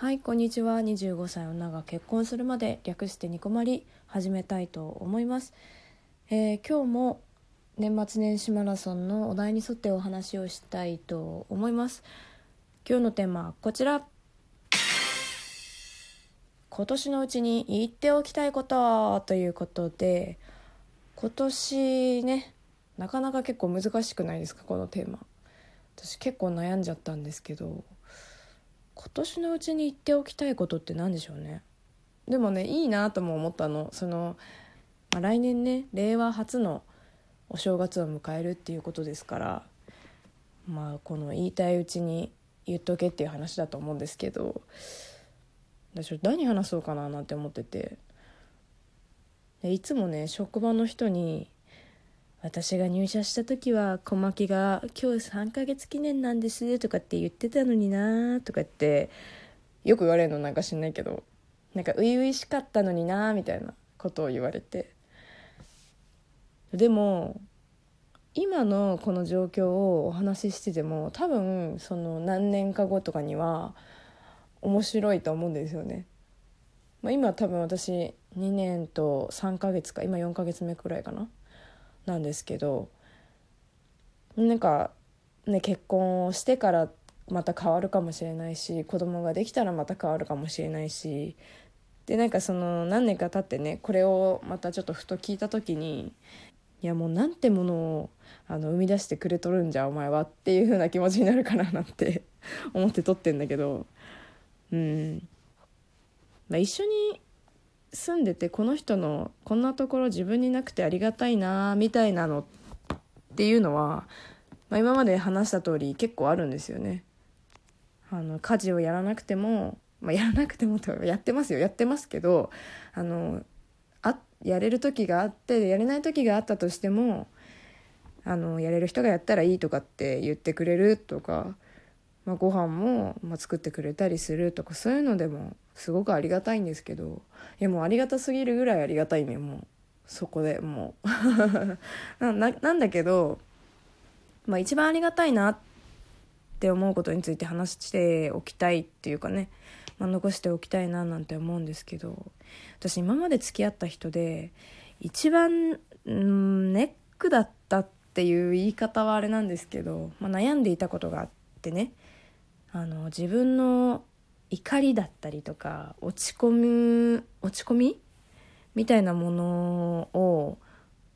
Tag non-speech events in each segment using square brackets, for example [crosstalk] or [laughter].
はいこんにちは。25歳女が結婚するまで略してニコマリ始めたいと思います、えー今日も年末年始マラソンのお題に沿ってお話をしたいと思います。今日のテーマはこちら。今年のうちに言っておきたいことということで今年ねなかなか結構難しくないですかこのテーマ。私結構悩んじゃったんですけど。今年のうちに言っておきたいことって何でしょうね。でもねいいなとも思ったの。その、まあ、来年ね令和初のお正月を迎えるっていうことですからまあこの言いたいうちに言っとけっていう話だと思うんですけど私何話そうかななんて思ってて。いつもね職場の人に私が入社した時は小牧が「今日3ヶ月記念なんです」とかって言ってたのになとかってよく言われるのなんか知んないけどなんか初々しかったのになみたいなことを言われてでも今のこの状況をお話ししてても多分その何年か後とかには面白いと思うんですよね。まあ、今多分私2年と3ヶ月か今4ヶ月目くらいかななんですけどなんかね結婚をしてからまた変わるかもしれないし子供ができたらまた変わるかもしれないしでなんかその何年か経ってねこれをまたちょっとふと聞いた時にいやもうなんてものをあの生み出してくれとるんじゃお前はっていう風な気持ちになるかななんて [laughs] 思って撮ってんだけどうん、まあ、一緒に住んでてこの人のこんなところ自分になくてありがたいなみたいなのっていうのは、まあ、今まで話した通り結構あるんですよね。あの家事をやらなくても、まあ、やらなくてもってやってますよやってますけどあのあやれる時があってやれない時があったとしてもあのやれる人がやったらいいとかって言ってくれるとか、まあ、ご飯も、ま、作ってくれたりするとかそういうのでもすごくありがたいんですけどいやもうありがたすぎるぐらいありがたいねもうそこでもう。[laughs] なんだけど、まあ、一番ありがたいなって思うことについて話しておきたいっていうかね、まあ、残しておきたいななんて思うんですけど私今まで付き合った人で一番ネックだったっていう言い方はあれなんですけど、まあ、悩んでいたことがあってね。あの自分の怒りだったりとか落ち込む落ち込み？みたいなものを、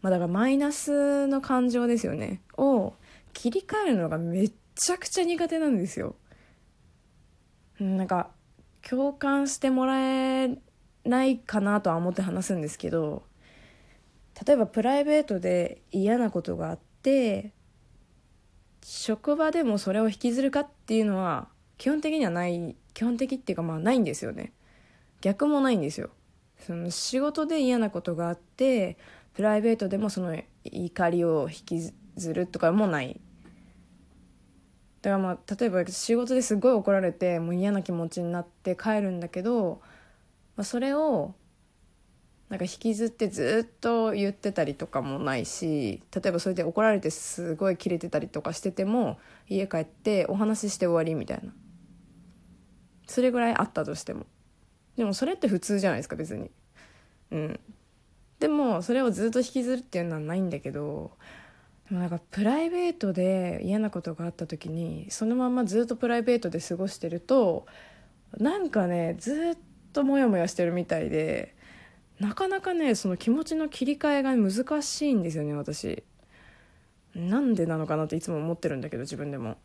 まあ、だからマイナスの感情ですよねを切り替えるのがめちゃくちゃ苦手なんですよ。なんか共感してもらえないかなとは思って話すんですけど例えばプライベートで嫌なことがあって職場でもそれを引きずるかっていうのは基本的にはない基本的っていうかまあないんですよね。逆もないんですよ。その仕事で嫌なことがあってプライベートでもその怒りを引きずるとかもない。だからまあ例えば仕事ですごい怒られてもう嫌な気持ちになって帰るんだけど、まあ、それをなんか引きずってずっと言ってたりとかもないし例えばそれで怒られてすごいキレてたりとかしてても家帰ってお話しして終わりみたいな。それぐらいあったとしても。でもそれって普通じゃないですか別に。うん。でもそれをずっと引きずるっていうのはないんだけどでもなんかプライベートで嫌なことがあった時にそのままずっとプライベートで過ごしてるとなんかねずっとモヤモヤしてるみたいでなかなかねその気持ちの切り替えが難しいんですよね私。なんでなのかなっていつも思ってるんだけど自分でも。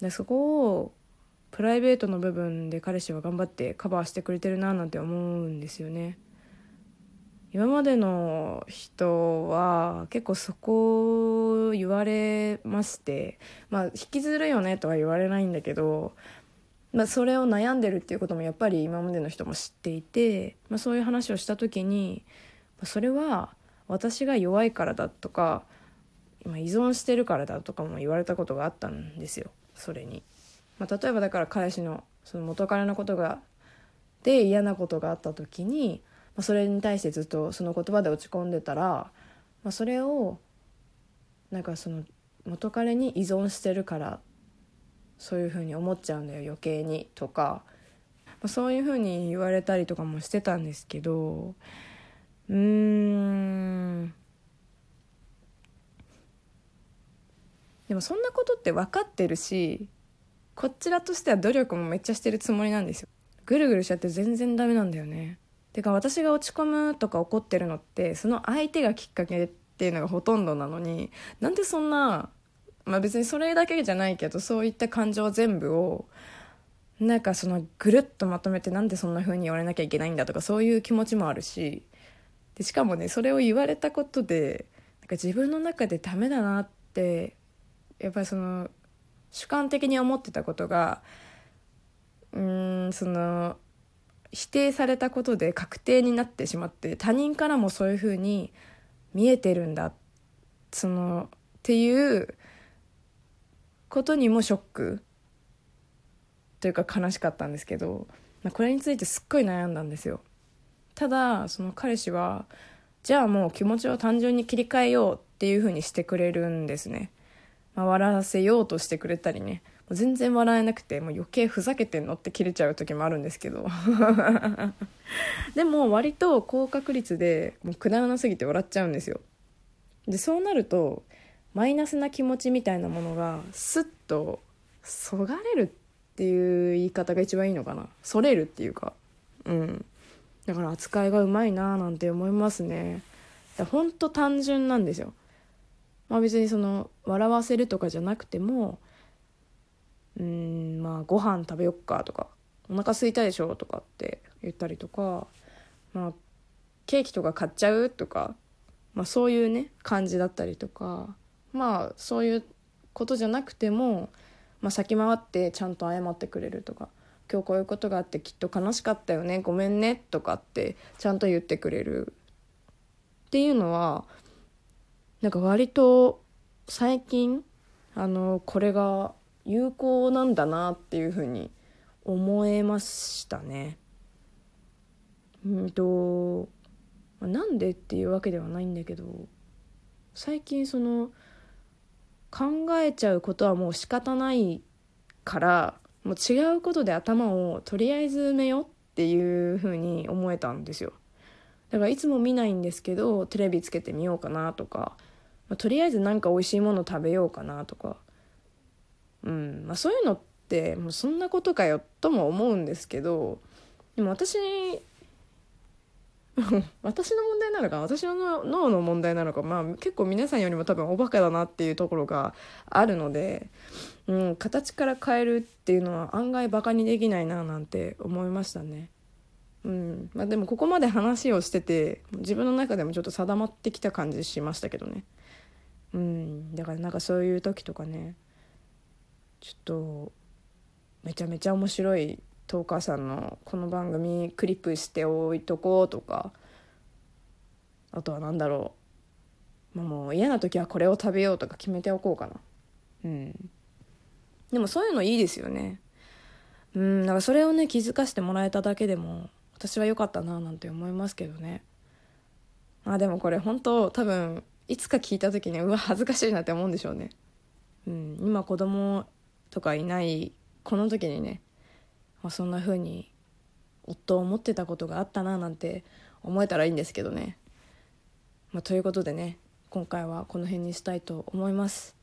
でそこをプライベートの部分で彼氏は頑張ってカバーしてくれてるななんて思うんですよね。今までの人は結構そこを言われましてまあ引きずるよねとは言われないんだけどまあ、それを悩んでるっていうこともやっぱり今までの人も知っていて、まあ、そういう話をした時にそれは私が弱いからだとか今依存してるからだとかも言われたことがあったんですよそれに。まあ、例えばだから彼氏のその元彼のことがで嫌なことがあった時に、まあ、それに対してずっとその言葉で落ち込んでたら、まあ、それをなんかその元彼に依存してるからそういうふうに思っちゃうんだよ余計にとか、ま、そういうふうに言われたりとかもしてたんですけどうーん。でもそんなことって分かってるしこちらとしては努力もめっちゃしてるつもりなんですよ。ぐるぐるしちゃって全然ダメなんだよね。てか私が落ち込むとか怒ってるのってその相手がきっかけっていうのがほとんどなのになんでそんなまあ別にそれだけじゃないけどそういった感情全部をなんかそのぐるっとまとめてなんでそんな風に言われなきゃいけないんだとかそういう気持ちもあるし。でしかもねそれを言われたことでなんか自分の中でダメだなってやっぱりその主観的に思ってたことがうんその否定されたことで確定になってしまって他人からもそういうふうに見えてるんだそのっていうことにもショックというか悲しかったんですけどこれについてすっごい悩んだんですよ。ただその彼氏はじゃあもう気持ちを単純に切り替えようっていうふうにしてくれるんですね、まあ、笑わせようとしてくれたりね。全然笑えなくてもう余計ふざけてんのって切れちゃう時もあるんですけど。[laughs] でも割と高確率でもうくだらなすぎて笑っちゃうんですよ。でそうなるとマイナスな気持ちみたいなものがスッとそがれるっていう言い方が一番いいのかな。それるっていうか。うん。だから扱いがうまいなーなんて思いますね。ほんと単純なんですよ。まあ別にその笑わせるとかじゃなくてもうんまあご飯食べよっかとかお腹空いたでしょとかって言ったりとかまあケーキとか買っちゃうとか、まあ、そういうね感じだったりとかまあそういうことじゃなくても、まあ、先回ってちゃんと謝ってくれるとか今日こういうことがあってきっと悲しかったよねごめんねとかってちゃんと言ってくれるっていうのはなんか割と最近あのこれが有効なんだなっていうふうに思えましたね。うんとなんでっていうわけではないんだけど最近その考えちゃうことはもう仕方ないからもう違うことで頭をとりあえず埋めようっていうふうに思えたんですよ。だからいつも見ないんですけどテレビつけてみようかなとか、まあ、とりあえず何か美味しいもの食べようかなとか。うんまあ、そういうのってもうそんなことかよとも思うんですけどでも私 [laughs] 私の問題なのか私の脳の問題なのか、まあ、結構皆さんよりも多分おバカだなっていうところがあるので、うん、形から変えるっていうのは案外バカにできないななんて思いましたね。うんまあ、でもここまで話をしてて自分の中でもちょっと定まってきた感じしましたけどね。うん、だからなんかそういう時とかねちょっとめちゃめちゃ面白いトーカーさんのこの番組クリップしておいとこうとか。あとは何だろう、まあ、もう嫌な時はこれを食べようとか決めておこうかな。うん。でもそういうのいいですよね。うんだからそれをね気づかせてもらえただけでも私は良かったななんて思いますけどね。あでもこれ本当多分いつか聞いた時にうわ恥ずかしいなって思うんでしょうね。うん今子供とかいないこの時にね、まあ、そんな風に夫を思ってたことがあったななんて思えたらいいんですけどね。まあ、ということでね今回はこの辺にしたいと思います。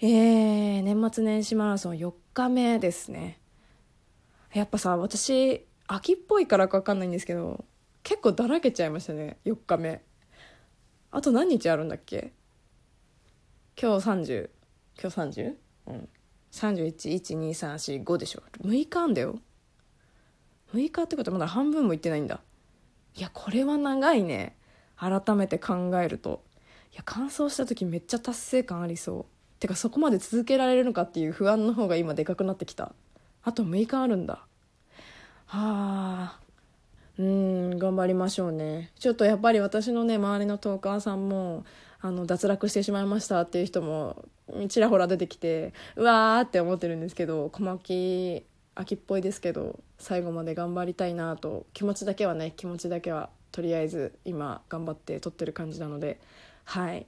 えー、年末年始マラソン4日目ですね。やっぱさ私秋っぽいからか分かんないんですけど結構だらけちゃいましたね4日目あと何日あるんだっけ？今日30今日 30? うん31。12。3。4。5でしょ6日あんだよ6日ってことはまだ半分もいってないんだいやこれは長いね改めて考えるといや乾燥した時めっちゃ達成感ありそうてかそこまで続けられるのかっていう不安の方が今でかくなってきたあと6日あるんだはあうん頑張りましょうねちょっとやっぱり私のね周りのトーカーさんもあの脱落してしまいましたっていう人もちらほら出てきてうわーって思ってるんですけど小牧秋っぽいですけど最後まで頑張りたいなと気持ちだけはね気持ちだけはとりあえず今頑張って撮ってる感じなのではい。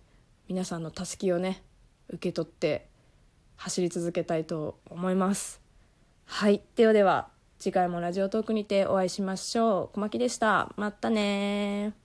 皆さんのたすきをね受け取って走り続けたいと思います。はい。ではでは次回もラジオトークにてお会いしましょう。小牧でした。またね